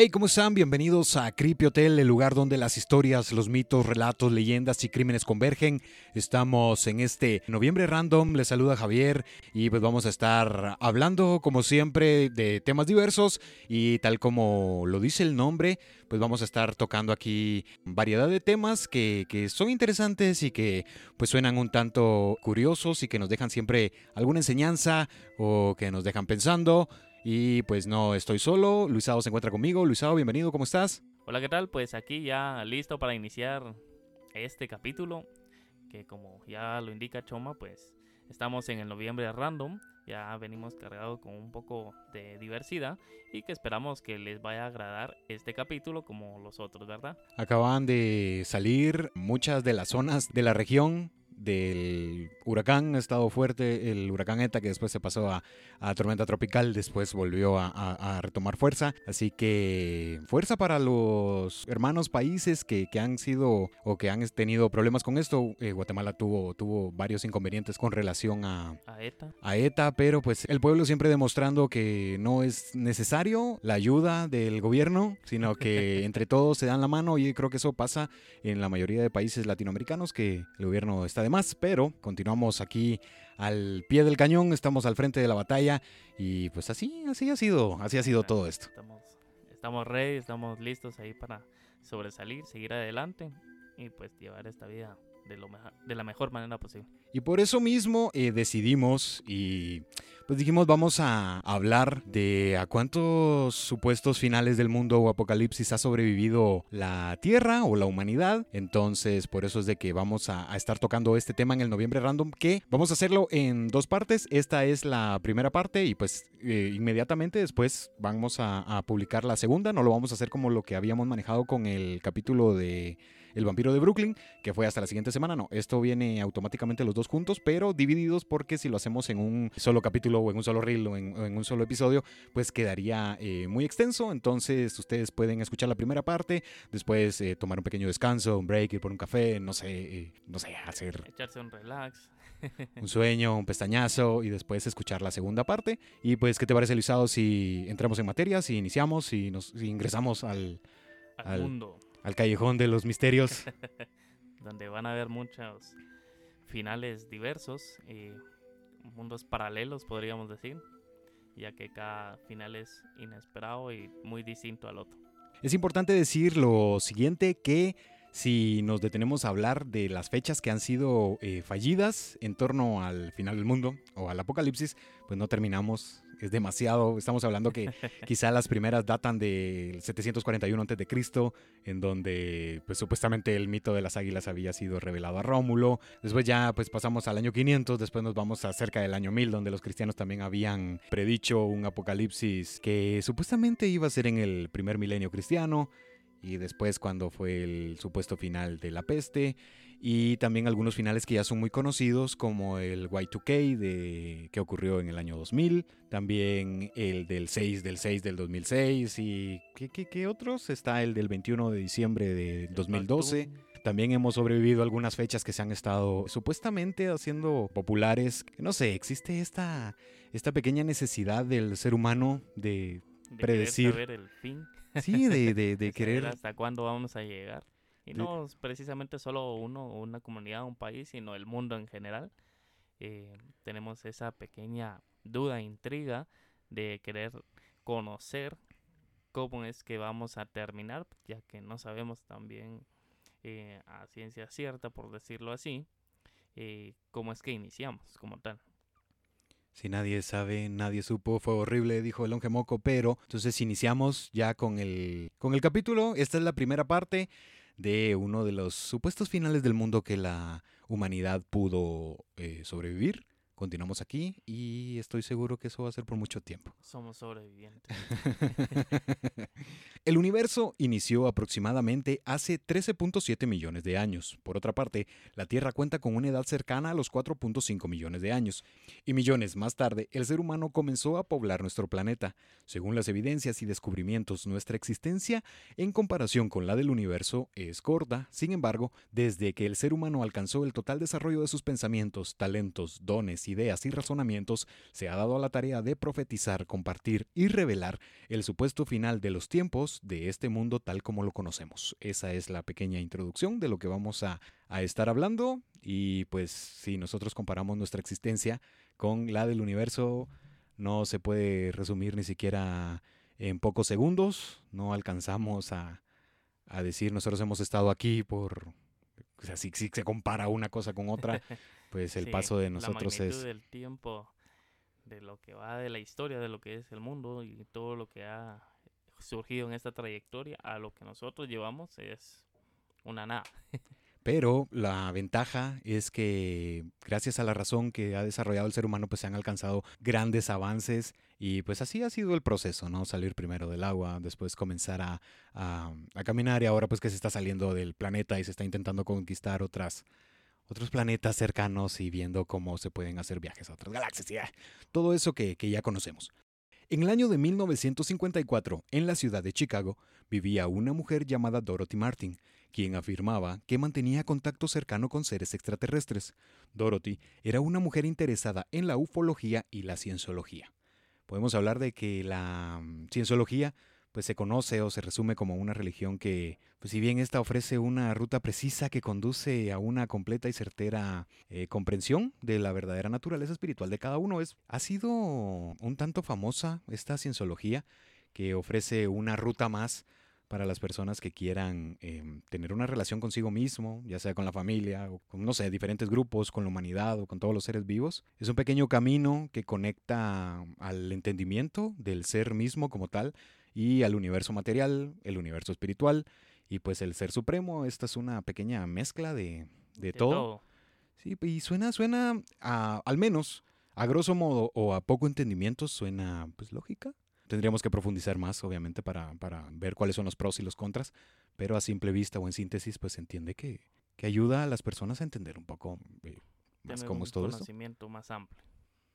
Hey, ¿cómo están? Bienvenidos a Creepy Hotel, el lugar donde las historias, los mitos, relatos, leyendas y crímenes convergen. Estamos en este noviembre random. Les saluda Javier y pues vamos a estar hablando, como siempre, de temas diversos y tal como lo dice el nombre, pues vamos a estar tocando aquí variedad de temas que, que son interesantes y que pues suenan un tanto curiosos y que nos dejan siempre alguna enseñanza o que nos dejan pensando. Y pues no estoy solo, Luisado se encuentra conmigo. Luisado, bienvenido, ¿cómo estás? Hola, ¿qué tal? Pues aquí ya listo para iniciar este capítulo, que como ya lo indica Choma, pues estamos en el noviembre random, ya venimos cargados con un poco de diversidad y que esperamos que les vaya a agradar este capítulo como los otros, ¿verdad? Acaban de salir muchas de las zonas de la región del huracán ha estado fuerte, el huracán ETA que después se pasó a, tormenta tropical, después volvió a, retomar fuerza, así que fuerza para los hermanos países que, han sido o que han tenido problemas con esto, eh, Guatemala tuvo, tuvo varios inconvenientes con relación a, ETA. a ETA, pero pues el pueblo siempre demostrando que no es necesario la ayuda del gobierno, sino que entre todos se dan la mano y creo que eso pasa en la mayoría de países latinoamericanos que el gobierno está de más, pero continuamos aquí al pie del cañón, estamos al frente de la batalla y pues así, así ha sido, así ha sido todo esto. Estamos, estamos ready, estamos listos ahí para sobresalir, seguir adelante y pues llevar esta vida de, lo de la mejor manera posible. Y por eso mismo eh, decidimos y pues dijimos vamos a hablar de a cuántos supuestos finales del mundo o apocalipsis ha sobrevivido la Tierra o la humanidad. Entonces por eso es de que vamos a, estar tocando este tema en el noviembre random que vamos a hacerlo en dos partes. Esta es la primera parte y pues eh, inmediatamente después vamos a publicar la segunda. No lo vamos a hacer como lo que habíamos manejado con el capítulo de el vampiro de Brooklyn, que fue hasta la siguiente semana. No, esto viene automáticamente los dos juntos, pero divididos porque si lo hacemos en un solo capítulo o en un solo reel o en, un solo episodio, pues quedaría eh, muy extenso. Entonces ustedes pueden escuchar la primera parte, después eh, tomar un pequeño descanso, un break, ir por un café, no sé, eh, no sé, hacer... Echarse un relax. un sueño, un pestañazo y después escuchar la segunda parte. Y pues, ¿qué te parece, Luisado, si entramos en materia, si iniciamos, si nos ingresamos al, al mundo? Al callejón de los misterios. Donde van a haber muchos finales diversos y mundos paralelos, podríamos decir, ya que cada final es inesperado y muy distinto al otro. Es importante decir lo siguiente, que si nos detenemos a hablar de las fechas que han sido eh, fallidas en torno al final del mundo o al apocalipsis, pues no terminamos es demasiado. Estamos hablando que quizá las primeras datan del 741 a.C., en donde pues supuestamente el mito de las águilas había sido revelado a Rómulo. Después ya pues pasamos al año 500, después nos vamos a cerca del año 1000, donde los cristianos también habían predicho un apocalipsis que supuestamente iba a ser en el primer milenio cristiano y después cuando fue el supuesto final de la peste y también algunos finales que ya son muy conocidos como el Y2K de, que ocurrió en el año 2000, también el del 6 del 6 del 2006 y ¿qué, qué, otros? Está el del 21 de diciembre de 2012. También hemos sobrevivido algunas fechas que se han estado supuestamente haciendo populares. No sé, existe esta, esta pequeña necesidad del ser humano de, predecir. el fin. Sí, de, de, de querer. ¿Hasta cuándo vamos a llegar? Y no precisamente solo uno, una comunidad, un país, sino el mundo en general. Eh, tenemos esa pequeña duda, intriga de querer conocer cómo es que vamos a terminar, ya que no sabemos también eh, a ciencia cierta, por decirlo así, eh, cómo es que iniciamos como tal. Si nadie sabe, nadie supo, fue horrible, dijo el longe moco, pero entonces iniciamos ya con el, con el capítulo. Esta es la primera parte de uno de los supuestos finales del mundo que la humanidad pudo eh, sobrevivir. Continuamos aquí y estoy seguro que eso va a ser por mucho tiempo. Somos sobrevivientes. El universo inició aproximadamente hace 13.7 millones de años. Por otra parte, la Tierra cuenta con una edad cercana a los 4.5 millones de años. Y millones más tarde, el ser humano comenzó a poblar nuestro planeta. Según las evidencias y descubrimientos, nuestra existencia, en comparación con la del universo, es corta. Sin embargo, desde que el ser humano alcanzó el total desarrollo de sus pensamientos, talentos, dones ideas y razonamientos, se ha dado a la tarea de profetizar, compartir y revelar el supuesto final de los tiempos de este mundo tal como lo conocemos. Esa es la pequeña introducción de lo que vamos a, a estar hablando y pues si nosotros comparamos nuestra existencia con la del universo, no se puede resumir ni siquiera en pocos segundos, no alcanzamos a, a decir nosotros hemos estado aquí por o sea, si, se compara una cosa con otra, pues el paso de nosotros la es... del tiempo, de lo que va de la historia, de lo que es el mundo y todo lo que ha surgido en esta trayectoria, a lo que nosotros llevamos es una nada. Pero la ventaja es que gracias a la razón que ha desarrollado el ser humano, pues se han alcanzado grandes avances y pues así ha sido el proceso, ¿no? Salir primero del agua, después comenzar a, a, caminar y ahora pues que se está saliendo del planeta y se está intentando conquistar otras, otros planetas cercanos y viendo cómo se pueden hacer viajes a otras galaxias y todo eso que, que ya conocemos. En el año de 1954, en la ciudad de Chicago, vivía una mujer llamada Dorothy Martin, quien afirmaba que mantenía contacto cercano con seres extraterrestres. Dorothy era una mujer interesada en la ufología y la cienciología podemos hablar de que la mm, cienciología pues se conoce o se resume como una religión que, pues si bien esta ofrece una ruta precisa que conduce a una completa y certera eh, comprensión de la verdadera naturaleza espiritual de cada uno, es, ha sido un tanto famosa esta cienciología que ofrece una ruta más para las personas que quieran em, tener una relación consigo mismo, ya sea con la familia o con, no sé, diferentes grupos, con la humanidad o con todos los seres vivos. Es un pequeño camino que conecta al entendimiento del ser mismo como tal y al universo material, el universo espiritual y pues el ser supremo. Esta es una pequeña mezcla de, de, todo. Sí, y suena, suena a, al menos a grosso modo o a poco entendimiento, suena pues lógica. Tendríamos que profundizar más, obviamente, para, para, ver cuáles son los pros y los contras, pero a simple vista o en síntesis, pues se entiende que, que ayuda a las personas a entender un poco eh, más cómo es todo esto. conocimiento más amplio.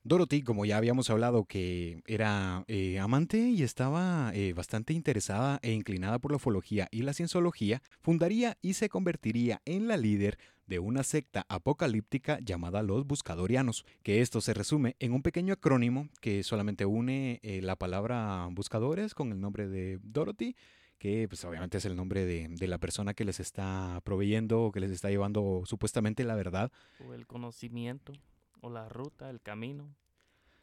Dorothy, como ya habíamos hablado, que era eh, amante y estaba eh, bastante interesada e inclinada por la ufología y la cienciología, fundaría y se convertiría en la líder de una secta apocalíptica llamada los Buscadorianos, que esto se resume en un pequeño acrónimo que solamente une eh, la palabra buscadores con el nombre de Dorothy, que pues obviamente es el nombre de, de, la persona que les está proveyendo o que les está llevando supuestamente la verdad. O el conocimiento, o la ruta, el camino.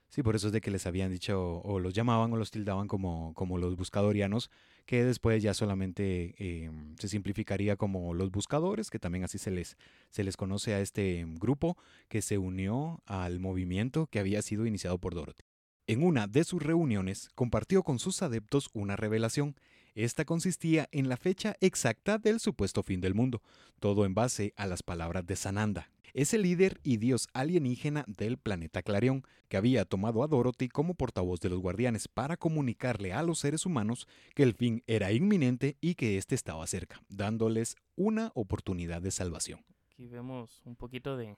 Sí, por eso es de que les habían dicho, o los llamaban o los tildaban como, como los buscadorianos, que después ya solamente em, se simplificaría como los buscadores, que también así se les, se les conoce a este grupo que se unió al movimiento que había sido iniciado por Dorothy. En una de sus reuniones compartió con sus adeptos una revelación. Esta consistía en la fecha exacta del supuesto fin del mundo, todo en base a las palabras de Sananda, es el líder y dios alienígena del planeta Clarion, que había tomado a Dorothy como portavoz de los guardianes para comunicarle a los seres humanos que el fin era inminente y que éste estaba cerca, dándoles una oportunidad de salvación. Aquí vemos un poquito de,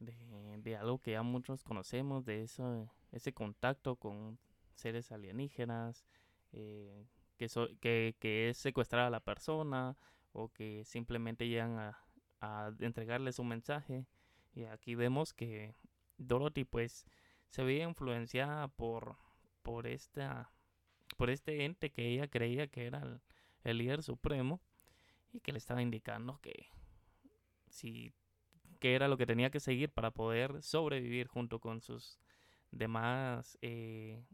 de, algo que ya muchos conocemos, de eso, ese contacto con seres alienígenas, eh, que, es secuestrar a la persona o que simplemente llegan a, a entregarles un mensaje. Y aquí vemos que Dorothy pues se veía influenciada por, por, esta, por este ente que ella creía que era el, líder supremo y que le estaba indicando que si que era lo que tenía que seguir para poder sobrevivir junto con sus demás eh,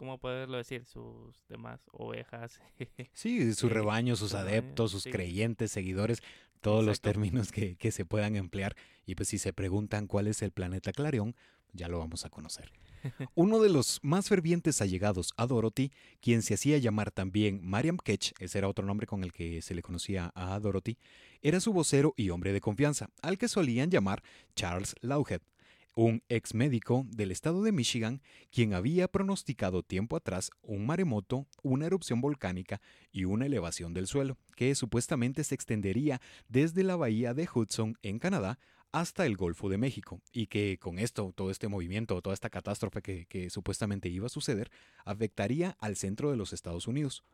¿cómo poderlo decir? Sus demás ovejas. sí, su rebaño, sus adeptos, sus creyentes, seguidores, todos los términos que, que, se puedan emplear. Y pues si se preguntan cuál es el planeta Clarion, ya lo vamos a conocer. Uno de los más fervientes allegados a Dorothy, quien se hacía llamar también Mariam Ketch, ese era otro nombre con el que se le conocía a Dorothy, era su vocero y hombre de confianza, al que solían llamar Charles Lawhead un ex médico del estado de Michigan, quien había pronosticado tiempo atrás un maremoto, una erupción volcánica y una elevación del suelo, que supuestamente se extendería desde la bahía de Hudson en Canadá hasta el Golfo de México, y que con esto, todo este movimiento, toda esta catástrofe que, que supuestamente iba a suceder, afectaría al centro de los Estados Unidos.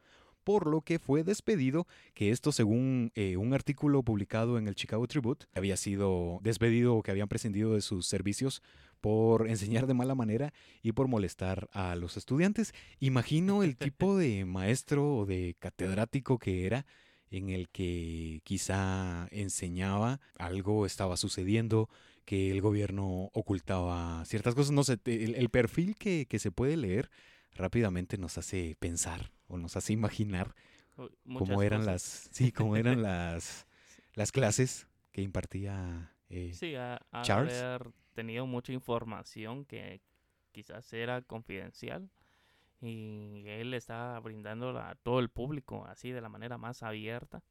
Por lo que fue despedido, que esto según eh, un artículo publicado en el Chicago Tribute, había sido despedido o que habían prescindido de sus servicios por enseñar de mala manera y por molestar a los estudiantes. Imagino el tipo de maestro o de catedrático que era en el que quizá enseñaba algo estaba sucediendo, que el gobierno ocultaba ciertas cosas. No sé, el, perfil que, se puede leer rápidamente nos hace pensar o nos hace imaginar cómo eran las, sí, cómo eran las, las clases que impartía eh, sí, a, haber tenido mucha información que quizás era confidencial y él está brindando a todo el público así de la manera más abierta,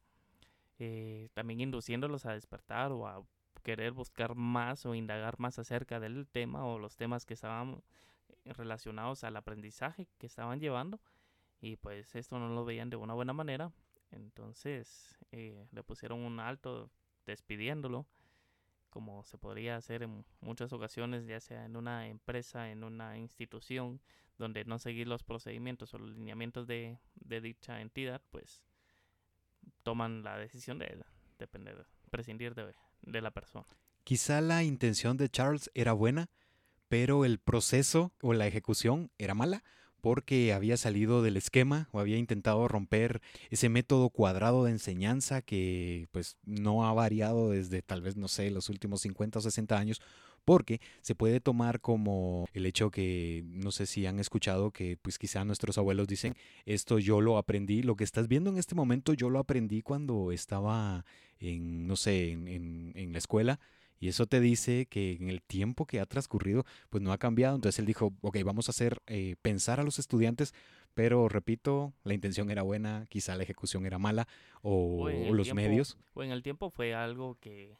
eh, también induciéndolos a despertar o a querer buscar más o indagar más acerca del tema o los temas que estaban eh, relacionados al aprendizaje que estaban llevando y pues esto no lo veían de una buena manera entonces eh, le pusieron un alto despidiéndolo como se podría hacer en muchas ocasiones ya sea en una empresa en una institución donde no seguir los procedimientos o los lineamientos de, dicha entidad, pues toman la decisión de depender, prescindir de, de la persona. Quizá la intención de Charles era buena, pero el proceso o la ejecución era mala porque había salido del esquema o había intentado romper ese método cuadrado de enseñanza que pues no ha variado desde tal vez no sé los últimos 50 o 60 años porque se puede tomar como el hecho que, no sé si han escuchado que pues quizá nuestros abuelos dicen, esto yo lo aprendí, lo que estás viendo en este momento yo lo aprendí cuando estaba en, no sé, en, en, la escuela. Y eso te dice que en el tiempo que ha transcurrido, pues no ha cambiado. Entonces él dijo, ok, vamos a hacer eh, pensar a los estudiantes, pero repito, la intención era buena, quizá la ejecución era mala, o, los medios. O en el tiempo fue algo que,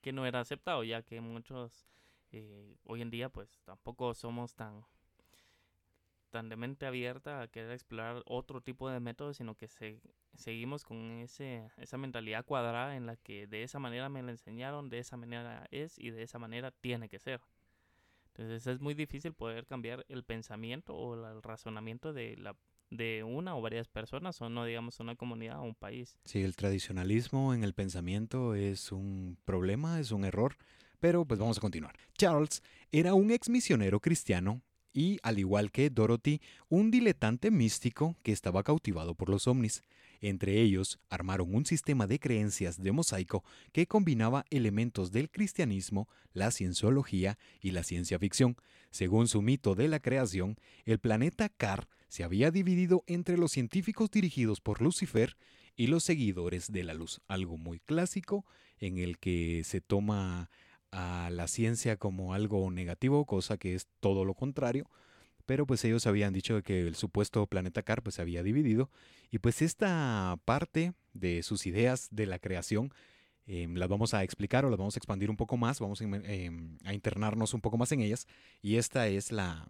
que no era aceptado, ya que muchos eh, hoy en día pues tampoco somos tan tan de mente abierta a querer explorar otro tipo de métodos, sino que se, seguimos con ese, esa mentalidad cuadrada en la que de esa manera me la enseñaron, de esa manera es y de esa manera tiene que ser. Entonces es muy difícil poder cambiar el pensamiento o el razonamiento de la de una o varias personas o no digamos una comunidad o un país. Sí, el tradicionalismo en el pensamiento es un problema, es un error pero pues vamos a continuar. Charles era un ex misionero cristiano y, al igual que Dorothy, un diletante místico que estaba cautivado por los ovnis. Entre ellos, armaron un sistema de creencias de mosaico que combinaba elementos del cristianismo, la cienciología y la ciencia ficción. Según su mito de la creación, el planeta Car se había dividido entre los científicos dirigidos por Lucifer y los seguidores de la luz, algo muy clásico en el que se toma a la ciencia como algo negativo, cosa que es todo lo contrario. Pero pues ellos habían dicho que el supuesto planeta Car pues se había dividido. Y pues esta parte de sus ideas de la creación em, las vamos a explicar o las vamos a expandir un poco más, vamos a, em, internarnos un poco más en ellas. Y esta es la,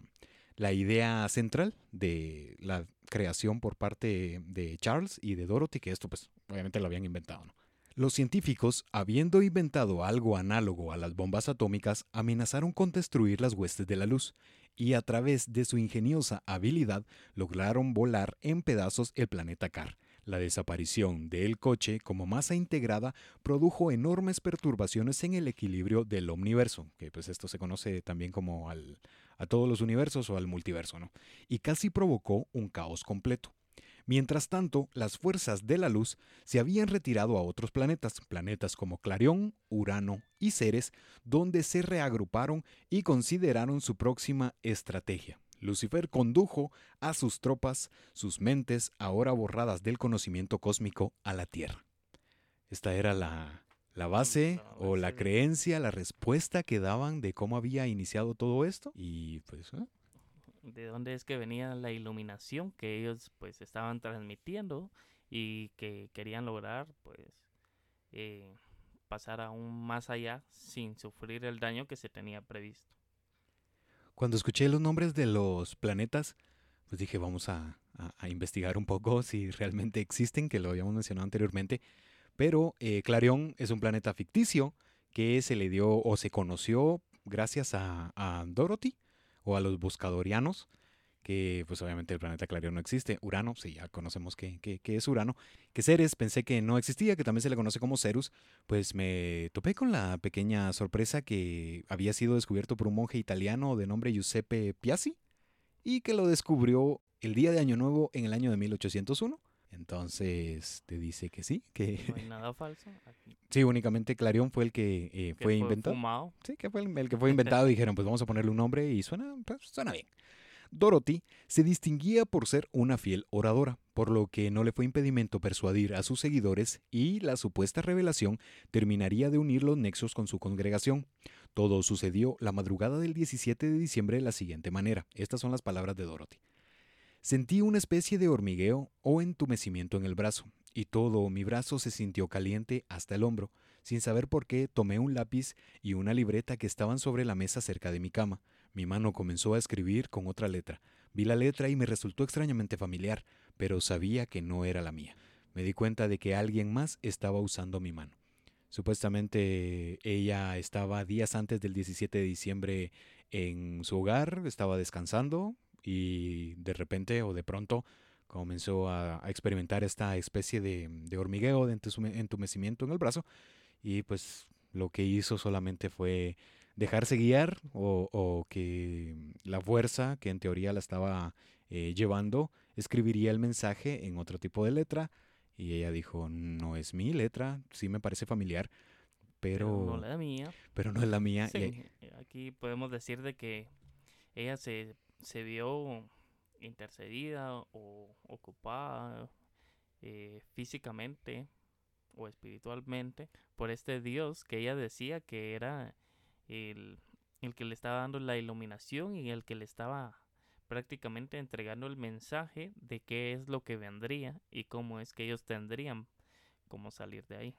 la idea central de la creación por parte de Charles y de Dorothy, que esto pues obviamente lo habían inventado, ¿no? Los científicos, habiendo inventado algo análogo a las bombas atómicas, amenazaron con destruir las huestes de la luz, y a través de su ingeniosa habilidad lograron volar en pedazos el planeta Car. La desaparición del coche como masa integrada produjo enormes perturbaciones en el equilibrio del universo, que pues esto se conoce también como a todos los universos o al multiverso, ¿no? Y casi provocó un caos completo. Mientras tanto, las fuerzas de la luz se habían retirado a otros planetas, planetas como Clarión, Urano y Ceres, donde se reagruparon y consideraron su próxima estrategia. Lucifer condujo a sus tropas, sus mentes ahora borradas del conocimiento cósmico, a la Tierra. Esta era la, la base o la creencia, la respuesta que daban de cómo había iniciado todo esto. Y pues ¿eh? De dónde es que venía la iluminación que ellos pues estaban transmitiendo y que querían lograr pues eh, pasar aún más allá sin sufrir el daño que se tenía previsto. Cuando escuché los nombres de los planetas, pues dije vamos a, investigar un poco si realmente existen, que lo habíamos mencionado anteriormente, pero eh, Clarion es un planeta ficticio que se le dio o se conoció gracias a Dorothy, o a los buscadorianos, que pues obviamente el planeta Clarion no existe. Urano, sí, ya conocemos que, es Urano. Que Ceres, pensé que no existía, que también se le conoce como Cerus. Pues me topé con la pequeña sorpresa que había sido descubierto por un monje italiano de nombre Giuseppe Piazzi y que lo descubrió el día de Año Nuevo en el año de 1801. Entonces te dice que sí, que... No hay nada falso. Sí, únicamente Clarion fue el que eh, fue, inventado. Sí, que fue el, que fue inventado. dijeron, pues vamos a ponerle un nombre y suena, pues, suena bien. Dorothy se distinguía por ser una fiel oradora, por lo que no le fue impedimento persuadir a sus seguidores y la supuesta revelación terminaría de unir los nexos con su congregación. Todo sucedió la madrugada del 17 de diciembre de la siguiente manera. Estas son las palabras de Dorothy. Sentí una especie de hormigueo o entumecimiento en el brazo, y todo mi brazo se sintió caliente hasta el hombro. Sin saber por qué, tomé un lápiz y una libreta que estaban sobre la mesa cerca de mi cama. Mi mano comenzó a escribir con otra letra. Vi la letra y me resultó extrañamente familiar, pero sabía que no era la mía. Me di cuenta de que alguien más estaba usando mi mano. Supuestamente ella estaba días antes del 17 de diciembre en su hogar, estaba descansando y de repente o de pronto comenzó a, experimentar esta especie de, de hormigueo, de entumecimiento en el brazo y pues lo que hizo solamente fue dejarse guiar o, que la fuerza que en teoría la estaba eh, llevando escribiría el mensaje en otro tipo de letra y ella dijo, no es mi letra, sí me parece familiar, pero, no es la mía. Pero no es la mía. Sí, aquí podemos decir de que ella se, se vio intercedida o ocupada eh, físicamente o espiritualmente por este Dios que ella decía que era el, el que le estaba dando la iluminación y el que le estaba prácticamente entregando el mensaje de qué es lo que vendría y cómo es que ellos tendrían cómo salir de ahí.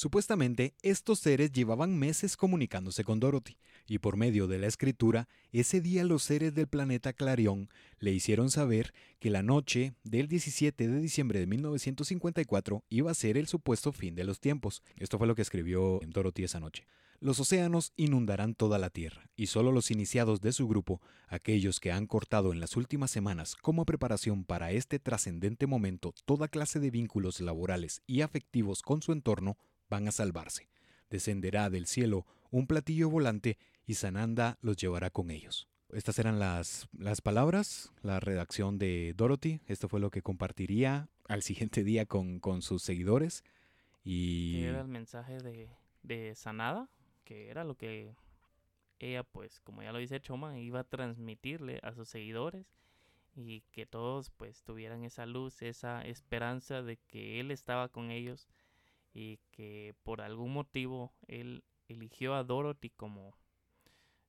Supuestamente, estos seres llevaban meses comunicándose con Dorothy, y por medio de la escritura, ese día los seres del planeta Clarion le hicieron saber que la noche del 17 de diciembre de 1954 iba a ser el supuesto fin de los tiempos. Esto fue lo que escribió Dorothy esa noche. Los océanos inundarán toda la Tierra, y solo los iniciados de su grupo, aquellos que han cortado en las últimas semanas como preparación para este trascendente momento toda clase de vínculos laborales y afectivos con su entorno, van a salvarse. Descenderá del cielo un platillo volante y Sananda los llevará con ellos. Estas eran las, las palabras, la redacción de Dorothy. Esto fue lo que compartiría al siguiente día con, con sus seguidores. Y... era el mensaje de, de Sanada? que era lo que ella, pues, como ya lo dice Choma, iba a transmitirle a sus seguidores y que todos, pues, tuvieran esa luz, esa esperanza de que él estaba con ellos y que por algún motivo él eligió a Dorothy como,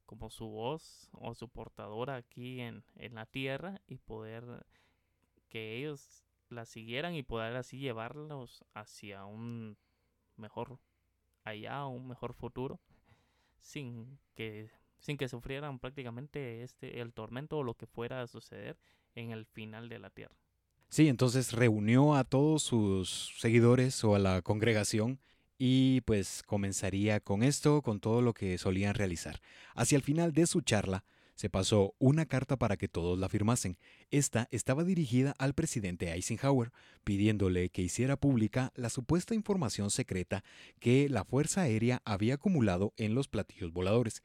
como su voz o su portadora aquí en, en la tierra y poder que ellos la siguieran y poder así llevarlos hacia un mejor allá, un mejor futuro sin que, sin que sufrieran prácticamente este, el tormento o lo que fuera a suceder en el final de la tierra. Sí, entonces reunió a todos sus seguidores o a la congregación y pues comenzaría con esto, con todo lo que solían realizar. Hacia el final de su charla, se pasó una carta para que todos la firmasen. Esta estaba dirigida al presidente Eisenhower, pidiéndole que hiciera pública la supuesta información secreta que la Fuerza Aérea había acumulado en los platillos voladores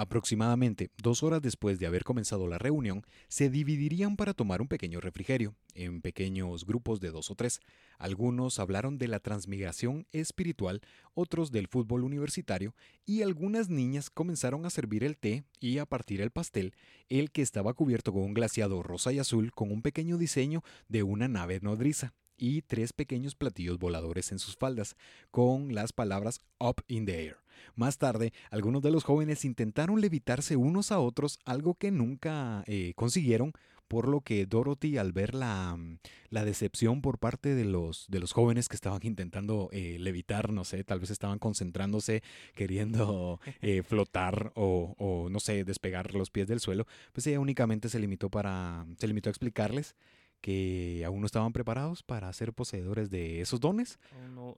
Aproximadamente dos horas después de haber comenzado la reunión, se dividirían para tomar un pequeño refrigerio, en pequeños grupos de dos o tres. Algunos hablaron de la transmigración espiritual, otros del fútbol universitario, y algunas niñas comenzaron a servir el té y a partir el pastel, el que estaba cubierto con un glaciado rosa y azul con un pequeño diseño de una nave nodriza y tres pequeños platillos voladores en sus faldas, con las palabras Up in the Air. Más tarde, algunos de los jóvenes intentaron levitarse unos a otros, algo que nunca eh, consiguieron, por lo que Dorothy, al ver la, mm, la, decepción por parte de los, de los jóvenes que estaban intentando eh, levitar, no sé, tal vez estaban concentrándose, queriendo eh, flotar o, o, no sé, despegar los pies del suelo, pues ella únicamente se limitó, para, se limitó a explicarles que aún no estaban preparados para ser poseedores de esos dones.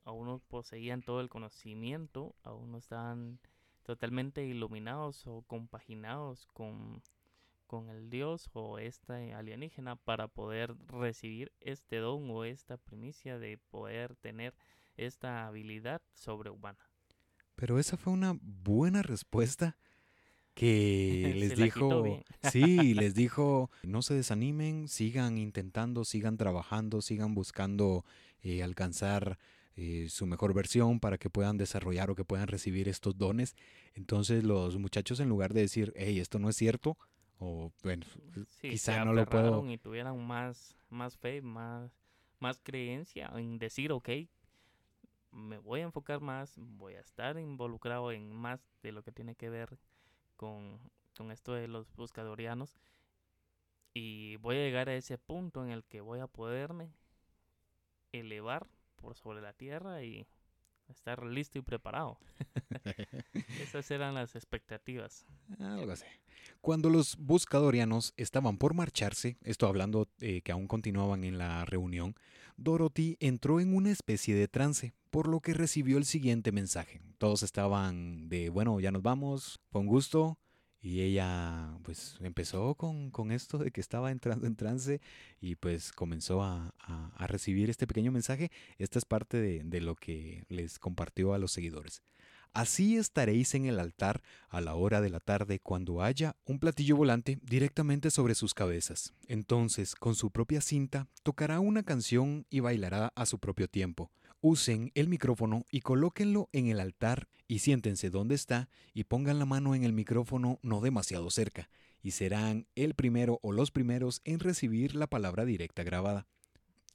Aún no, poseían todo el conocimiento, aún no estaban totalmente iluminados o compaginados con, con el dios o este alienígena para poder recibir este don o esta primicia de poder tener esta habilidad sobrehumana. Pero esa fue una buena respuesta que les dijo, sí, les dijo, no se desanimen, sigan intentando, sigan trabajando, sigan buscando eh, alcanzar eh, su mejor versión para que puedan desarrollar o que puedan recibir estos dones. Entonces los muchachos en lugar de decir, hey, esto no es cierto, o bueno, quizá no lo puedo... Y tuvieran más, más fe, más, más creencia en decir, ok, me voy a enfocar más, voy a estar involucrado en más de lo que tiene que ver con, con esto de los buscadorianos. Y voy a llegar a ese punto en el que voy a poderme elevar por sobre la tierra y estar listo y preparado. Esas eran las expectativas. Algo así. Cuando los buscadorianos estaban por marcharse, esto hablando eh, que aún continuaban en la reunión, Dorothy entró en una especie de trance, por lo que recibió el siguiente mensaje. Todos estaban de, bueno, ya nos vamos, fue un gusto, y ella pues empezó con, esto de que estaba entrando en trance y pues comenzó a, recibir este pequeño mensaje. Esta es parte de, de, lo que les compartió a los seguidores. Así estaréis en el altar a la hora de la tarde cuando haya un platillo volante directamente sobre sus cabezas. Entonces, con su propia cinta, tocará una canción y bailará a su propio tiempo usen el micrófono y colóquenlo en el altar y siéntense donde está y pongan la mano en el micrófono no demasiado cerca y serán el primero o los primeros en recibir la palabra directa grabada.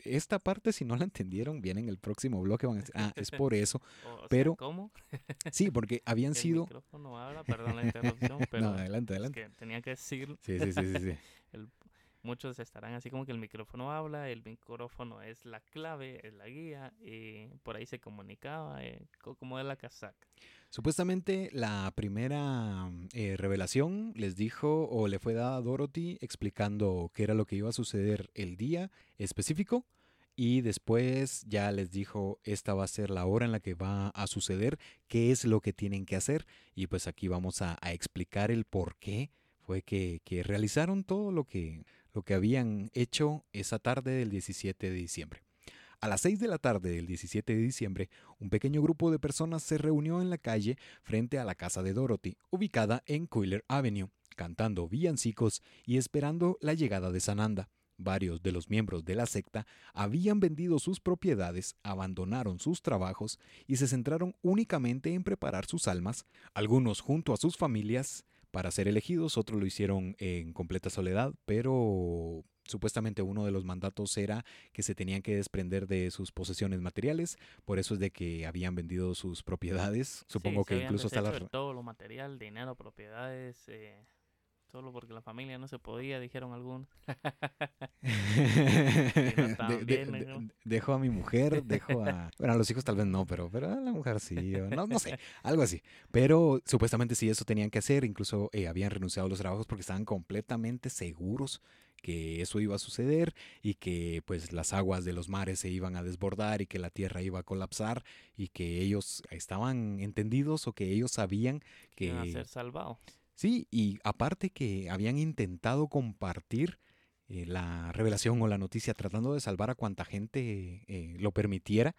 Esta parte, si no la entendieron, viene en el próximo bloque. Van a decir, ah, es por eso. pero, ¿Cómo? sí, porque habían sido. El micrófono habla, perdón la interrupción, pero. no, adelante, adelante. que tenía que decir. Sí, sí, sí, sí. sí. el, muchos estarán así como que el micrófono habla, el micrófono es la clave, es la guía, y por ahí se comunicaba eh, como de la casaca. Supuestamente la primera eh, revelación les dijo o le fue dada a Dorothy explicando qué era lo que iba a suceder el día específico y después ya les dijo esta va a ser la hora en la que va a suceder, qué es lo que tienen que hacer y pues aquí vamos a, explicar el por qué fue que, que realizaron todo lo que lo que habían hecho esa tarde del 17 de diciembre. A las 6 de la tarde del 17 de diciembre, un pequeño grupo de personas se reunió en la calle frente a la casa de Dorothy, ubicada en Quiller Avenue, cantando villancicos y esperando la llegada de Sananda. Varios de los miembros de la secta habían vendido sus propiedades, abandonaron sus trabajos y se centraron únicamente en preparar sus almas, algunos junto a sus familias, para ser elegidos, otros lo hicieron en completa soledad, pero supuestamente uno de los mandatos era que se tenían que desprender de sus posesiones materiales, por eso es de que habían vendido sus propiedades. Supongo que incluso hasta la... todo lo material, dinero, propiedades, eh, Solo porque la familia no se podía, dijeron algunos. dejo a mi mujer, dejo a... Bueno, a los hijos tal vez no, pero, pero a la mujer sí, no, no sé, algo así. Pero supuestamente sí, eso tenían que hacer. Incluso eh, habían renunciado a los trabajos porque estaban completamente seguros que eso iba a suceder y que pues las aguas de los mares se iban a desbordar y que la tierra iba a colapsar y que ellos estaban entendidos o que ellos sabían que... Iban a ser salvados. Sí, y aparte que habían intentado compartir eh, la revelación o la noticia tratando de salvar a cuanta gente eh, lo permitiera,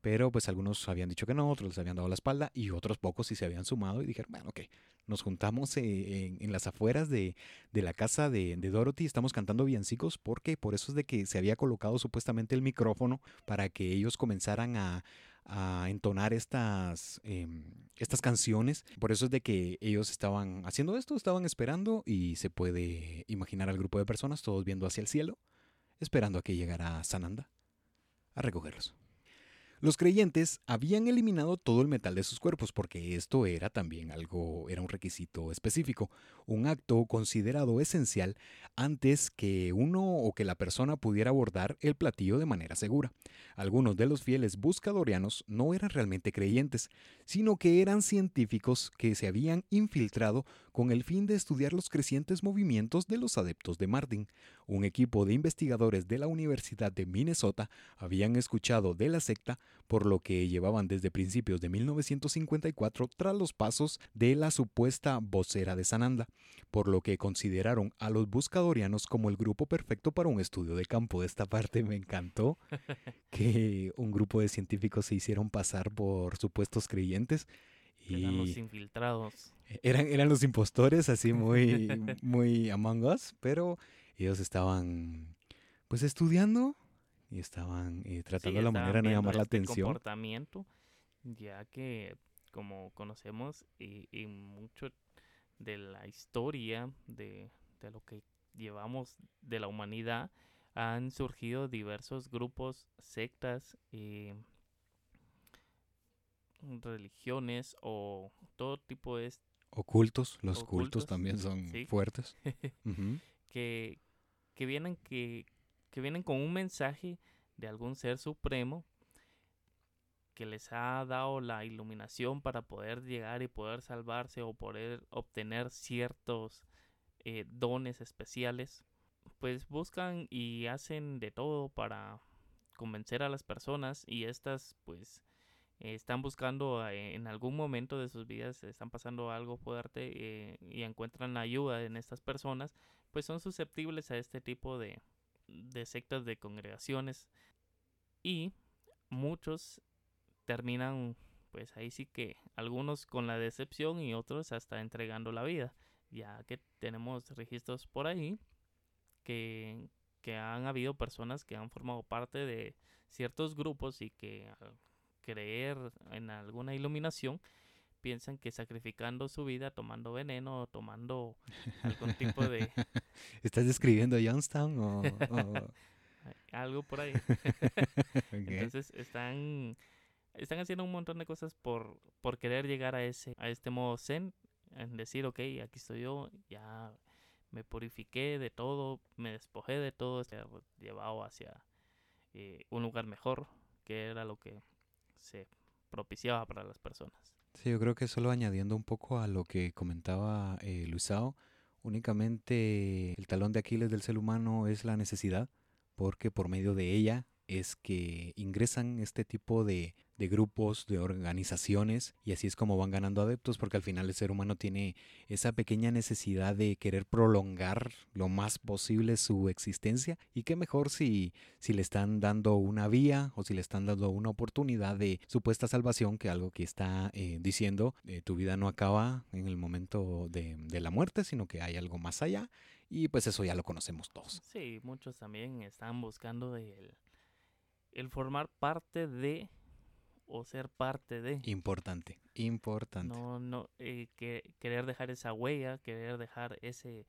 pero pues algunos habían dicho que no, otros les habían dado la espalda y otros pocos sí se habían sumado y dijeron, bueno, ok, nos juntamos eh, en, las afueras de, la casa de, de, Dorothy, estamos cantando villancicos porque por eso es de que se había colocado supuestamente el micrófono para que ellos comenzaran a, a entonar estas, em, estas canciones. Por eso es de que ellos estaban haciendo esto, estaban esperando y se puede imaginar al grupo de personas todos viendo hacia el cielo, esperando a que llegara Sananda a recogerlos. Los creyentes habían eliminado todo el metal de sus cuerpos porque esto era también algo, era un requisito específico, un acto considerado esencial antes que uno o que la persona pudiera abordar el platillo de manera segura. Algunos de los fieles buscadorianos no eran realmente creyentes, sino que eran científicos que se habían infiltrado con el fin de estudiar los crecientes movimientos de los adeptos de Martin. Un equipo de investigadores de la Universidad de Minnesota habían escuchado de la secta por lo que llevaban desde principios de 1954 tras los pasos de la supuesta vocera de Sananda, por lo que consideraron a los buscadorianos como el grupo perfecto para un estudio de campo. De esta parte me encantó que un grupo de científicos se hicieron pasar por supuestos creyentes. Y eran los infiltrados. Eran, eran los impostores, así muy, muy among us, pero ellos estaban pues estudiando y estaban eh, tratando la manera de llamar la este atención. comportamiento, ya que como conocemos y, mucho de la historia de, lo que llevamos de la humanidad, han surgido diversos grupos, sectas, y religiones o todo tipo de... Ocultos, los cultos también son fuertes. que, que vienen que que vienen con un mensaje de algún ser supremo que les ha dado la iluminación para poder llegar y poder salvarse o poder obtener ciertos eh, dones especiales, pues buscan y hacen de todo para convencer a las personas y estas pues están buscando eh, en algún momento de sus vidas, están pasando algo fuerte eh, y encuentran ayuda en estas personas, pues son susceptibles a este tipo de, de sectas de congregaciones. Y muchos terminan pues ahí sí que algunos con la decepción y otros hasta entregando la vida. Ya que tenemos registros por ahí que, que han habido personas que han formado parte de ciertos grupos y que al creer en alguna iluminación piensan que sacrificando su vida, tomando veneno, tomando algún tipo de... ¿Estás describiendo Youngstown o...? Algo por ahí. Entonces están, están haciendo un montón de cosas por, por querer llegar a, ese, a este modo zen, en decir, ok, aquí estoy yo, ya me purifiqué de todo, me despojé de todo, estoy llevado hacia eh, un lugar mejor, que era lo que se propiciaba para las personas. Sí, yo creo que solo añadiendo un poco a lo que comentaba eh, Luisao, únicamente el talón de Aquiles del ser humano es la necesidad, porque por medio de ella es que ingresan este tipo de, de grupos, de organizaciones, y así es como van ganando adeptos, porque al final el ser humano tiene esa pequeña necesidad de querer prolongar lo más posible su existencia, y qué mejor si, si le están dando una vía o si le están dando una oportunidad de supuesta salvación, que algo que está eh, diciendo, eh, tu vida no acaba en el momento de, la muerte, sino que hay algo más allá, y pues eso ya lo conocemos todos. Sí, muchos también están buscando el formar parte de o ser parte de. Importante, importante. No, no, eh, que, querer dejar esa huella, querer dejar ese,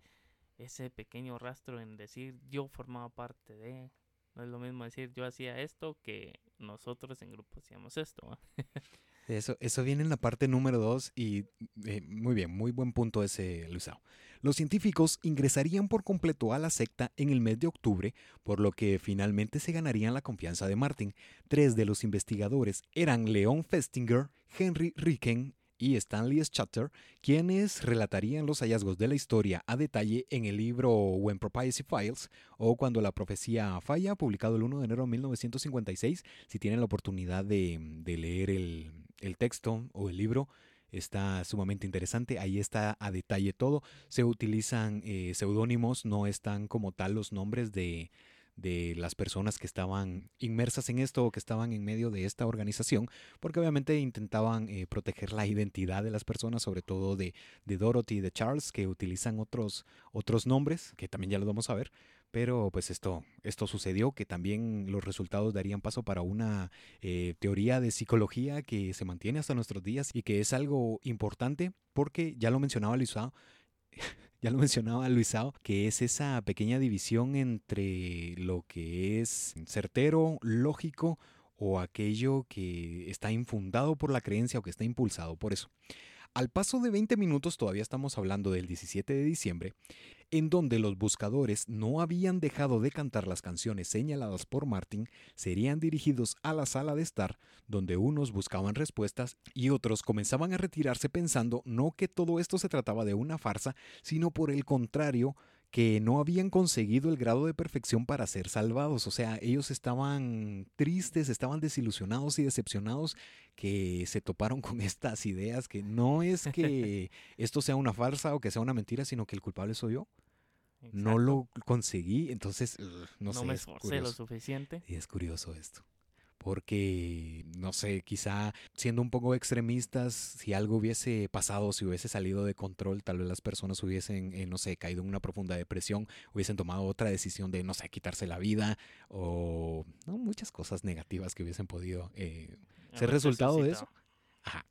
ese pequeño rastro en decir yo formaba parte de. No es lo mismo decir yo hacía esto que nosotros en grupo hacíamos esto. Eso, eso viene en la parte número dos y eh, muy bien, muy buen punto ese, Luisao. Los científicos ingresarían por completo a la secta en el mes de octubre, por lo que finalmente se ganarían la confianza de Martin. Tres de los investigadores eran Leon Festinger, Henry Ricken y Stanley Schatter, quienes relatarían los hallazgos de la historia a detalle en el libro When Prophecy Files o Cuando la profecía falla, publicado el 1 de enero de 1956. Si tienen la oportunidad de, leer el, el texto o el libro, está sumamente interesante. Ahí está a detalle todo. Se utilizan eh, seudónimos, no están como tal los nombres de, de las personas que estaban inmersas en esto o que estaban en medio de esta organización, porque obviamente intentaban eh, proteger la identidad de las personas, sobre todo de, de Dorothy y de Charles, que utilizan otros, otros nombres, que también ya los vamos a ver, pero pues esto, esto sucedió, que también los resultados darían paso para una eh, teoría de psicología que se mantiene hasta nuestros días y que es algo importante porque ya lo mencionaba Luisao, ya lo mencionaba Luisao, que es esa pequeña división entre lo que es certero, lógico o aquello que está infundado por la creencia o que está impulsado por eso. Al paso de 20 minutos, todavía estamos hablando del 17 de diciembre, en donde los buscadores no habían dejado de cantar las canciones señaladas por Martin, serían dirigidos a la sala de estar, donde unos buscaban respuestas y otros comenzaban a retirarse pensando no que todo esto se trataba de una farsa, sino por el contrario, que no habían conseguido el grado de perfección para ser salvados. O sea, ellos estaban tristes, estaban desilusionados y decepcionados que se toparon con estas ideas que no es que esto sea una farsa o que sea una mentira, sino que el culpable soy yo. No lo conseguí, entonces no, sé. me esforcé lo suficiente. Y es curioso esto porque, no sé, quizá siendo un poco extremistas, si algo hubiese pasado, si hubiese salido de control, tal vez las personas hubiesen, eh, no sé, caído en una profunda depresión, hubiesen tomado otra decisión de, no sé, quitarse la vida o muchas cosas negativas que hubiesen podido eh, ser resultado de eso. Ajá.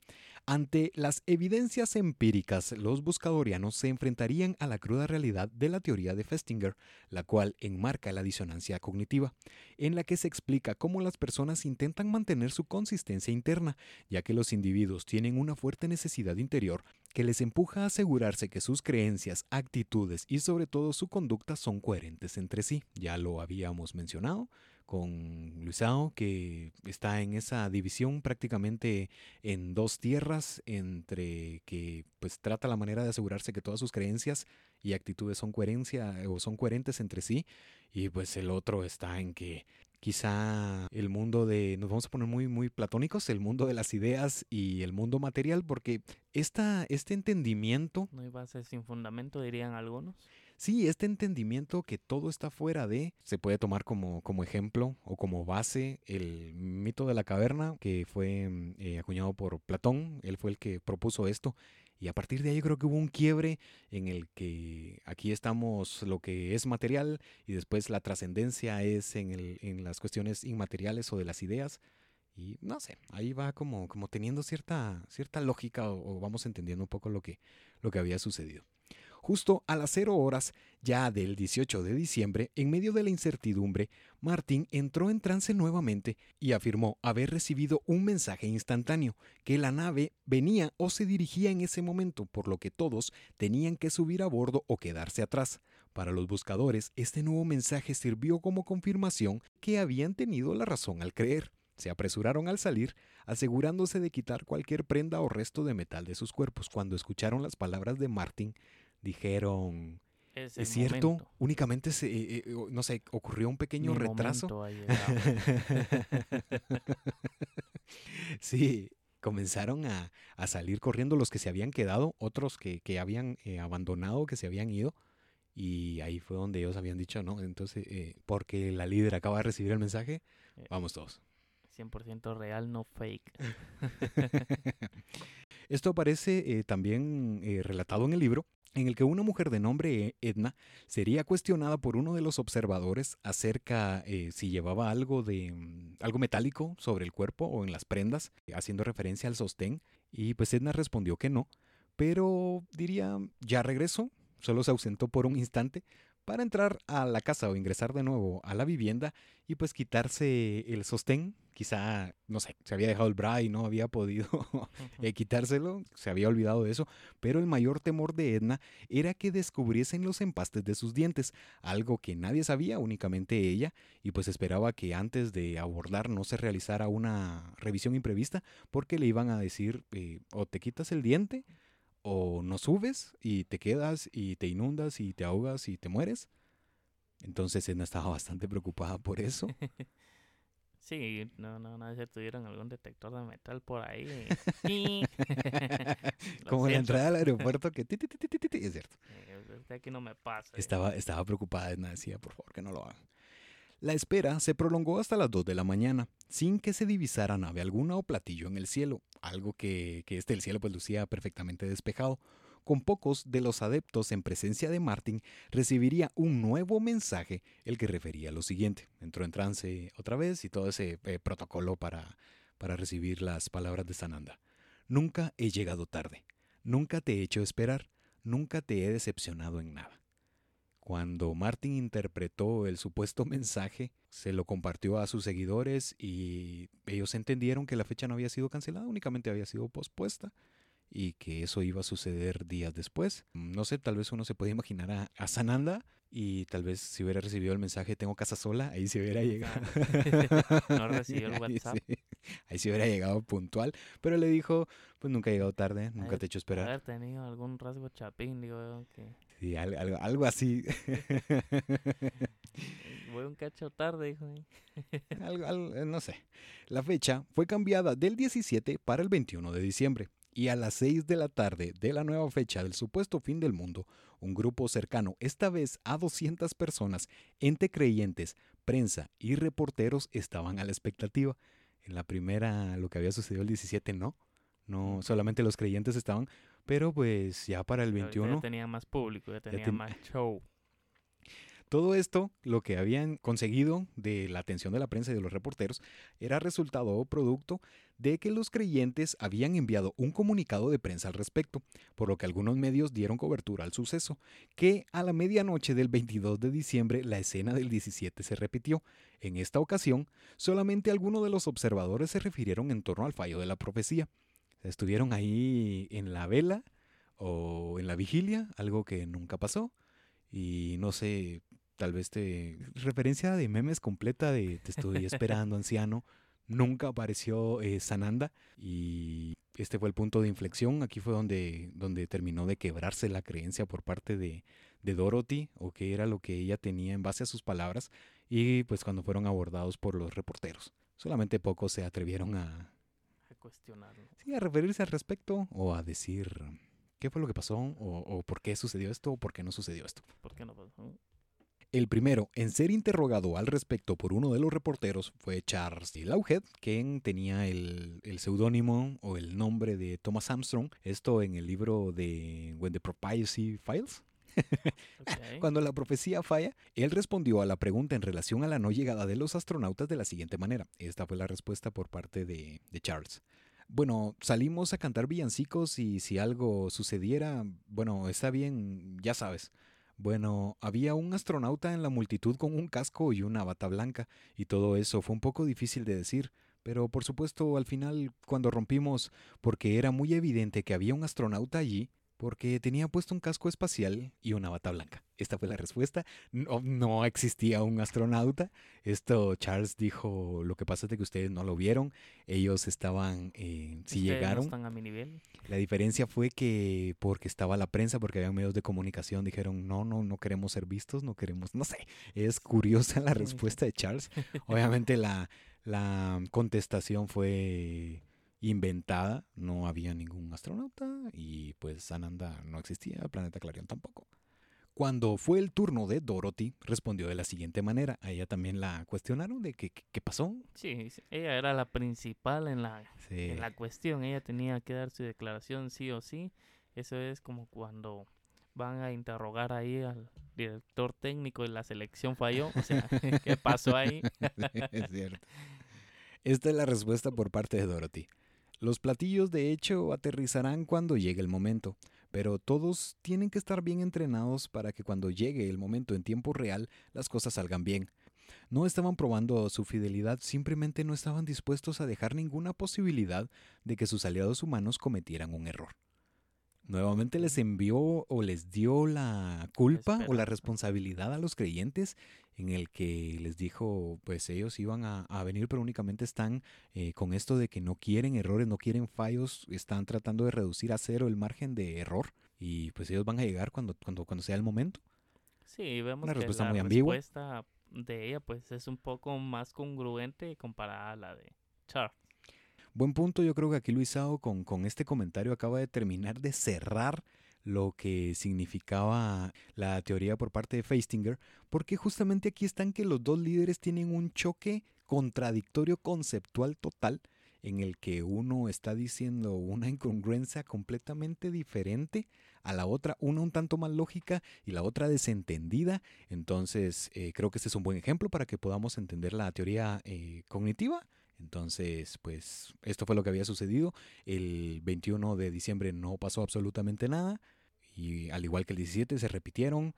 Ante las evidencias empíricas, los buscadorianos se enfrentarían a la cruda realidad de la teoría de Festinger, la cual enmarca la disonancia cognitiva, en la que se explica cómo las personas intentan mantener su consistencia interna, ya que los individuos tienen una fuerte necesidad interior que les empuja a asegurarse que sus creencias, actitudes y sobre todo su conducta son coherentes entre sí. Ya lo habíamos mencionado, con Luisao, que está en esa división prácticamente en dos tierras, entre que pues trata la manera de asegurarse que todas sus creencias y actitudes son coherencia o son coherentes entre sí, y pues el otro está en que quizá el mundo de, nos vamos a poner muy, muy platónicos, el mundo de las ideas y el mundo material, porque esta, este entendimiento... No hay base sin fundamento, dirían algunos. Sí, este entendimiento que todo está fuera de, se puede tomar como, como ejemplo o como base el mito de la caverna que fue mm, eh, acuñado por Platón, él fue el que propuso esto. Y a partir de ahí creo que hubo un quiebre en el que aquí estamos lo que es material y después la trascendencia es en, el, en las cuestiones inmateriales o de las ideas. Y no sé, ahí va como, como teniendo cierta, cierta lógica o, o, vamos entendiendo un poco lo que, lo que había sucedido. Justo a las 0 horas ya del 18 de diciembre, en medio de la incertidumbre, Martin entró en trance nuevamente y afirmó haber recibido un mensaje instantáneo, que la nave venía o se dirigía en ese momento, por lo que todos tenían que subir a bordo o quedarse atrás. Para los buscadores, este nuevo mensaje sirvió como confirmación que habían tenido la razón al creer. Se apresuraron al salir, asegurándose de quitar cualquier prenda o resto de metal de sus cuerpos. Cuando escucharon las palabras de Martin, dijeron, es, cierto, únicamente se, eh, eh, no sé, ocurrió un pequeño retraso. sí, comenzaron a, salir corriendo los que se habían quedado, otros que, habían eh, abandonado, que se habían ido. Y ahí fue donde ellos habían dicho, ¿no? Entonces, porque la líder acaba de recibir el mensaje, vamos todos. 100% real, no fake. Esto aparece también relatado en el libro en el que una mujer de nombre Edna sería cuestionada por uno de los observadores acerca eh, si llevaba algo de mm, algo metálico sobre el cuerpo o en las prendas, haciendo referencia al sostén, y pues Edna respondió que no, pero diría, ya regresó, solo se ausentó por un instante para entrar a la casa o ingresar de nuevo a la vivienda y pues quitarse el sostén. Quizá, no sé, se había dejado el bra y no había podido eh, quitárselo, se había olvidado de eso, pero el mayor temor de Edna era que descubriesen los empastes de sus dientes, algo que nadie sabía, únicamente ella, y pues esperaba que antes de abordar no se realizara una revisión imprevista, porque le iban a decir, eh, o te quitas el diente, o no subes y te quedas y te inundas y te ahogas y te mueres. Entonces Edna estaba bastante preocupada por eso. Sí, no, no, no, si tuvieron algún detector de metal por ahí. Como la entrada al aeropuerto que es cierto. Eh, aquí no me pasa. Estaba, estaba preocupada, decía, por favor, que no lo hagan. La espera se prolongó hasta las 2 de la mañana, sin que se divisara nave alguna o platillo en el cielo, algo que, este el cielo pues lucía perfectamente despejado con pocos de los adeptos en presencia de Martin, recibiría un nuevo mensaje, el que refería lo siguiente. Entró en trance otra vez y todo ese eh, protocolo para, para recibir las palabras de Sananda. Nunca he llegado tarde, nunca te he hecho esperar, nunca te he decepcionado en nada. Cuando Martin interpretó el supuesto mensaje, se lo compartió a sus seguidores y ellos entendieron que la fecha no había sido cancelada, únicamente había sido pospuesta y que eso iba a suceder días después. No sé, tal vez uno se puede imaginar a, Sananda y tal vez si hubiera recibido el mensaje tengo casa sola, ahí se hubiera llegado. no recibió el WhatsApp. Ahí sí, hubiera llegado puntual, pero le dijo, pues nunca he llegado tarde, nunca te he hecho esperar. Haber tenido algún rasgo chapín, digo que... Sí, algo, algo así. Voy un cacho tarde, hijo. algo, no sé. La fecha fue cambiada del 17 para el 21 de diciembre. Y a las 6 de la tarde de la nueva fecha del supuesto fin del mundo, un grupo cercano, esta vez a 200 personas, entre creyentes, prensa y reporteros, estaban a la expectativa. En la primera, lo que había sucedido el 17, no. No, solamente los creyentes estaban, pero pues ya para el 21... Ya tenía más público, ya tenía más show. Todo esto, lo que habían conseguido de la atención de la prensa y de los reporteros, era resultado o producto de que los creyentes habían enviado un comunicado de prensa al respecto, por lo que algunos medios dieron cobertura al suceso, que a la medianoche del 22 de diciembre la escena del 17 se repitió. En esta ocasión, solamente algunos de los observadores se refirieron en torno al fallo de la profecía. Estuvieron ahí en la vela o en la vigilia, algo que nunca pasó. Y no sé, tal vez te... Referencia de memes completa de Te estoy esperando, anciano. Nunca apareció eh, Sananda y este fue el punto de inflexión. Aquí fue donde, donde terminó de quebrarse la creencia por parte de, de Dorothy o qué era lo que ella tenía en base a sus palabras y pues cuando fueron abordados por los reporteros. Solamente pocos se atrevieron a, a cuestionarlo. Sí, a referirse al respecto o a decir qué fue lo que pasó o, o por qué sucedió esto o por qué no sucedió esto. ¿Por qué no pasó? El primero en ser interrogado al respecto por uno de los reporteros fue Charles Lawhead, quien tenía el, seudónimo o el nombre de Thomas Armstrong, esto en el libro de When the Prophecy Files. Cuando la profecía falla, él respondió a la pregunta en relación a la no llegada de los astronautas de la siguiente manera. Esta fue la respuesta por parte de, de Charles. Bueno, salimos a cantar villancicos y si algo sucediera, bueno, está bien, ya sabes. Bueno, había un astronauta en la multitud con un casco y una bata blanca, y todo eso fue un poco difícil de decir, pero por supuesto al final, cuando rompimos, porque era muy evidente que había un astronauta allí, porque tenía puesto un casco espacial y una bata blanca. Esta fue la respuesta. No, existía un astronauta. Esto Charles dijo, lo que pasa es que ustedes no lo vieron. Ellos estaban, eh, sí llegaron. están a mi nivel. La diferencia fue que porque estaba la prensa, porque había medios de comunicación, dijeron, no, no, no queremos ser vistos, no queremos, no sé. Es curiosa la respuesta de Charles. Obviamente la, la contestación fue inventada, no había ningún astronauta y pues Sananda no existía, planeta Clarion tampoco. Cuando fue el turno de Dorothy, respondió de la siguiente manera. A ella también la cuestionaron de qué, qué pasó. Sí, ella era la principal en la, en la cuestión. Ella tenía que dar su declaración sí o sí. Eso es como cuando van a interrogar ahí al director técnico y la selección falló. O sea, ¿qué pasó ahí? es cierto. Esta es la respuesta por parte de Dorothy. Los platillos de hecho aterrizarán cuando llegue el momento, pero todos tienen que estar bien entrenados para que cuando llegue el momento en tiempo real las cosas salgan bien. No estaban probando su fidelidad, simplemente no estaban dispuestos a dejar ninguna posibilidad de que sus aliados humanos cometieran un error. Nuevamente les envió o les dio la culpa o la responsabilidad a los creyentes en el que les dijo, pues ellos iban a, venir, pero únicamente están eh, con esto de que no quieren errores, no quieren fallos, están tratando de reducir a cero el margen de error y pues ellos van a llegar cuando, cuando, cuando sea el momento. Sí, vemos Una respuesta que la respuesta de ella pues es un poco más congruente comparada a la de Charles. Buen punto, yo creo que aquí Luisao con, con este comentario acaba de terminar de cerrar lo que significaba la teoría por parte de Feistinger, porque justamente aquí están que los dos líderes tienen un choque contradictorio conceptual total en el que uno está diciendo una incongruencia completamente diferente a la otra, una un tanto más lógica y la otra desentendida. Entonces, eh, creo que este es un buen ejemplo para que podamos entender la teoría eh, cognitiva. Entonces, pues esto fue lo que había sucedido. El 21 de diciembre no pasó absolutamente nada. Y al igual que el 17 se repitieron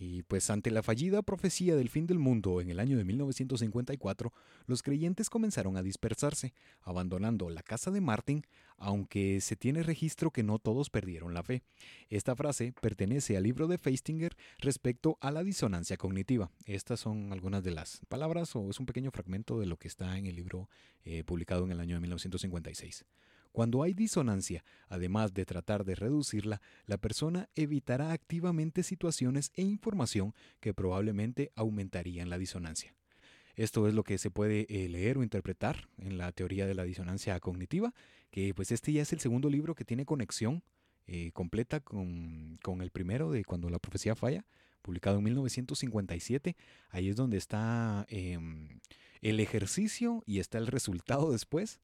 y pues ante la fallida profecía del fin del mundo en el año de 1954, los creyentes comenzaron a dispersarse, abandonando la casa de Martin, aunque se tiene registro que no todos perdieron la fe. Esta frase pertenece al libro de Feistinger respecto a la disonancia cognitiva. Estas son algunas de las palabras o es un pequeño fragmento de lo que está en el libro eh, publicado en el año de 1956. Cuando hay disonancia, además de tratar de reducirla, la persona evitará activamente situaciones e información que probablemente aumentarían la disonancia. Esto es lo que se puede eh, leer o interpretar en la teoría de la disonancia cognitiva, que pues este ya es el segundo libro que tiene conexión eh, completa con, con, el primero de Cuando la profecía falla, publicado en 1957. Ahí es donde está em, el ejercicio y está el resultado después.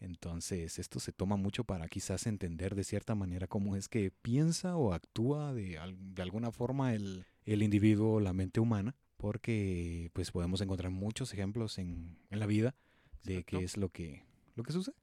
Entonces, esto se toma mucho para quizás entender de cierta manera cómo es que piensa o actúa de, de alguna forma el, el individuo, la mente humana, porque pues podemos encontrar muchos ejemplos en, en la vida de qué es lo que, lo que sucede.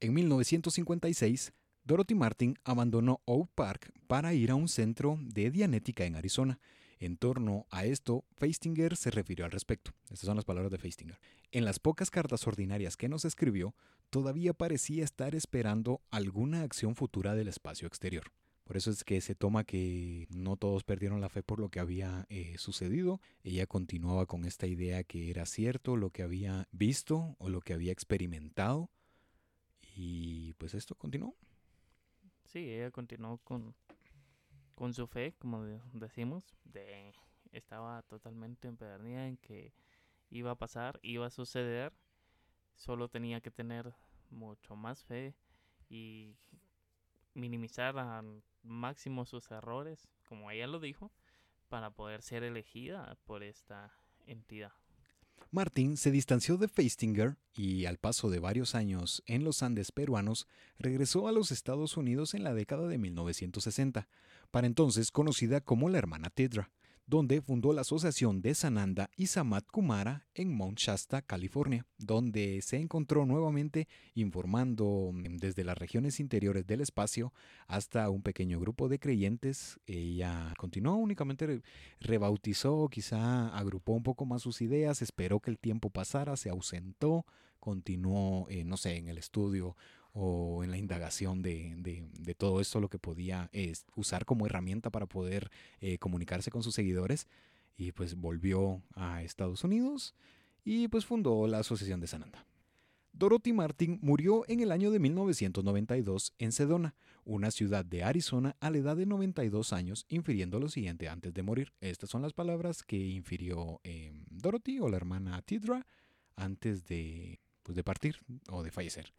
En 1956, Dorothy Martin abandonó Oak Park para ir a un centro de dianética en Arizona. En torno a esto, Feistinger se refirió al respecto. Estas son las palabras de Feistinger. En las pocas cartas ordinarias que nos escribió, todavía parecía estar esperando alguna acción futura del espacio exterior. Por eso es que se toma que no todos perdieron la fe por lo que había eh, sucedido. Ella continuaba con esta idea que era cierto lo que había visto o lo que había experimentado. Y pues esto continuó. Sí, ella continuó con, con su fe, como decimos. De, estaba totalmente empedernida en que iba a pasar, iba a suceder. Solo tenía que tener mucho más fe y minimizar al máximo sus errores, como ella lo dijo, para poder ser elegida por esta entidad. Martin se distanció de Feistinger y, al paso de varios años en los Andes peruanos, regresó a los Estados Unidos en la década de 1960, para entonces conocida como la hermana Tidra donde fundó la Asociación de Sananda y Samat Kumara en Mount Shasta, California, donde se encontró nuevamente informando mm, desde las regiones interiores del espacio hasta un pequeño grupo de creyentes. Ella continuó, únicamente rebautizó, quizá agrupó un poco más sus ideas, esperó que el tiempo pasara, se ausentó, continuó, eh, no sé, en el estudio o en la indagación de, de, todo esto, lo que podía usar como herramienta para poder eh, comunicarse con sus seguidores. Y pues volvió a Estados Unidos y pues fundó la Asociación de Sananda. Dorothy Martin murió en el año de 1992 en Sedona, una ciudad de Arizona, a la edad de 92 años, infiriendo lo siguiente antes de morir. Estas son las palabras que infirió em, Dorothy o la hermana Tidra antes de, pues, de partir o de fallecer.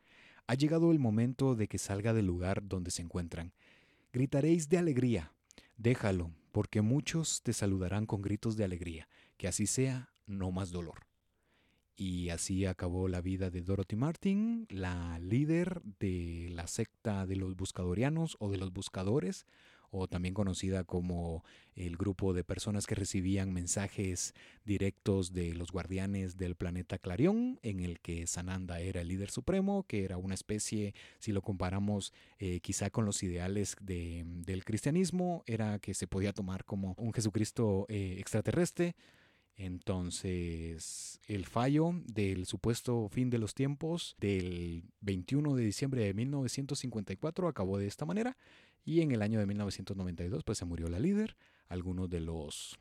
Ha llegado el momento de que salga del lugar donde se encuentran. Gritaréis de alegría. Déjalo, porque muchos te saludarán con gritos de alegría. Que así sea, no más dolor. Y así acabó la vida de Dorothy Martin, la líder de la secta de los buscadorianos o de los buscadores, o también conocida como el grupo de personas que recibían mensajes directos de los guardianes del planeta Clarión, en el que Sananda era el líder supremo, que era una especie, si lo comparamos eh, quizá con los ideales del cristianismo, era que se podía tomar como un Jesucristo eh, extraterrestre. Entonces, el fallo del supuesto fin de los tiempos del 21 de diciembre de 1954 acabó de esta manera y en el año de 1992 pues se murió la líder, algunos de los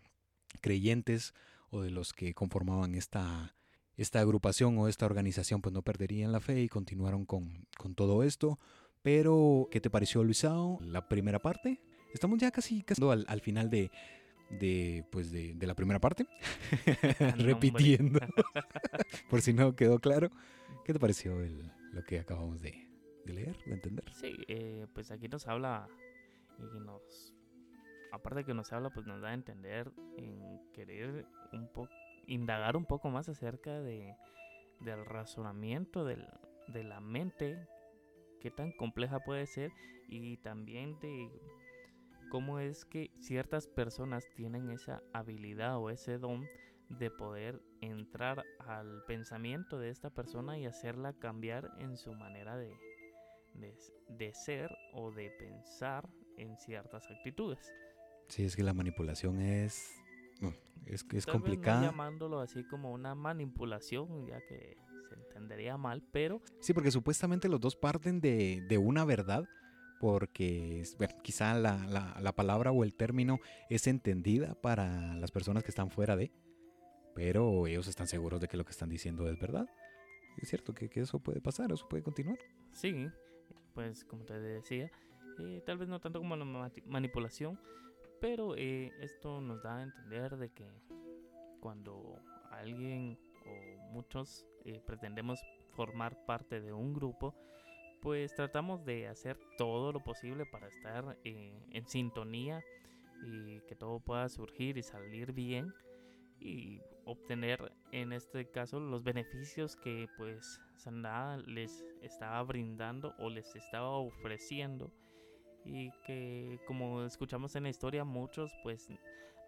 creyentes o de los que conformaban esta, esta agrupación o esta organización pues no perderían la fe y continuaron con, con todo esto. Pero, ¿qué te pareció Luisao? La primera parte. Estamos ya casi, casi al, al final de, de, pues de, de la primera parte. Repitiendo. por si no quedó claro. ¿Qué te pareció el, lo que acabamos de, de leer, de entender. Sí, eh, pues aquí nos habla y nos, aparte que nos habla, pues nos da a entender en querer un poco, indagar un poco más acerca de, del razonamiento del, de la mente, qué tan compleja puede ser y también de cómo es que ciertas personas tienen esa habilidad o ese don de poder entrar al pensamiento de esta persona y hacerla cambiar en su manera de, de, ser o de pensar en ciertas actitudes. Sí, es que la manipulación es es, es complicada. llamándolo así como una manipulación, ya que se entendería mal, pero... Sí, porque supuestamente los dos parten de, de una verdad, porque bueno, quizá la, la, la, palabra o el término es entendida para las personas que están fuera de, pero ellos están seguros de que lo que están diciendo es verdad. Es cierto que, que eso puede pasar, eso puede continuar. Sí, pues como te decía, eh, tal vez no tanto como la manipulación, pero eh, esto nos da a entender de que cuando alguien o muchos eh, pretendemos formar parte de un grupo, pues tratamos de hacer todo lo posible para estar en sintonía y que todo pueda surgir y salir bien. Y obtener en este caso los beneficios que pues Sanada les estaba brindando o les estaba ofreciendo. Y que como escuchamos en la historia muchos pues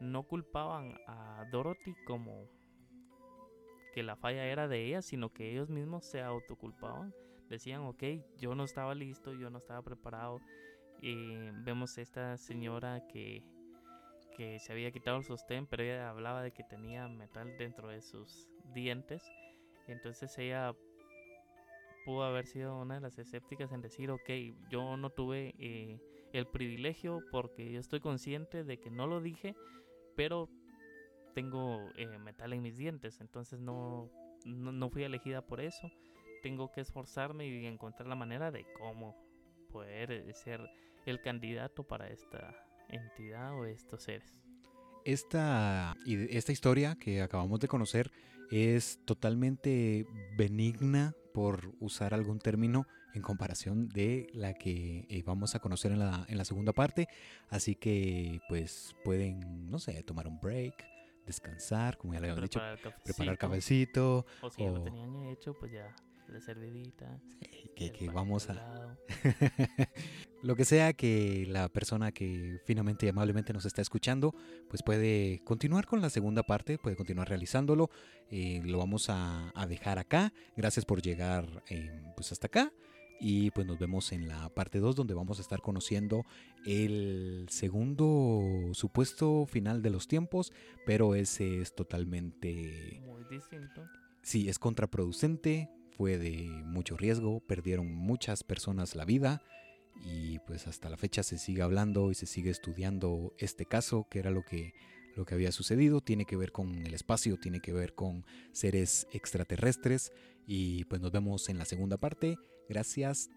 no culpaban a Dorothy como que la falla era de ella sino que ellos mismos se autoculpaban. Decían ok yo no estaba listo yo no estaba preparado. Y vemos esta señora que que se había quitado el sostén, pero ella hablaba de que tenía metal dentro de sus dientes. entonces ella pudo haber sido una de las escépticas en decir, ok, yo no tuve eh, el privilegio porque yo estoy consciente de que no lo dije, pero tengo eh, metal en mis dientes, entonces no, no fui elegida por eso. Tengo que esforzarme y encontrar la manera de cómo poder ser el candidato para esta entidad o estos seres. Esta, esta historia que acabamos de conocer es totalmente benigna por usar algún término en comparación de la que eh, vamos a conocer en la, en la segunda parte. Así que pues pueden, no sé, tomar un break, descansar, como ya le habíamos dicho, preparar cafecito. O si ya lo tenían hecho, pues ya la servidita. que, vamos a... lo que sea que la persona que finalmente y amablemente nos está escuchando, pues puede continuar con la segunda parte, puede continuar realizándolo. Eh, lo vamos a, dejar acá. Gracias por llegar eh, pues hasta acá. Y pues nos vemos en la parte 2 donde vamos a estar conociendo el segundo supuesto final de los tiempos, pero ese es totalmente... Muy distinto. Sí, es contraproducente, fue de mucho riesgo, perdieron muchas personas la vida y pues hasta la fecha se sigue hablando y se sigue estudiando este caso, que era lo que, lo que había sucedido, tiene que ver con el espacio, tiene que ver con seres extraterrestres y pues nos vemos en la segunda parte. Gracias,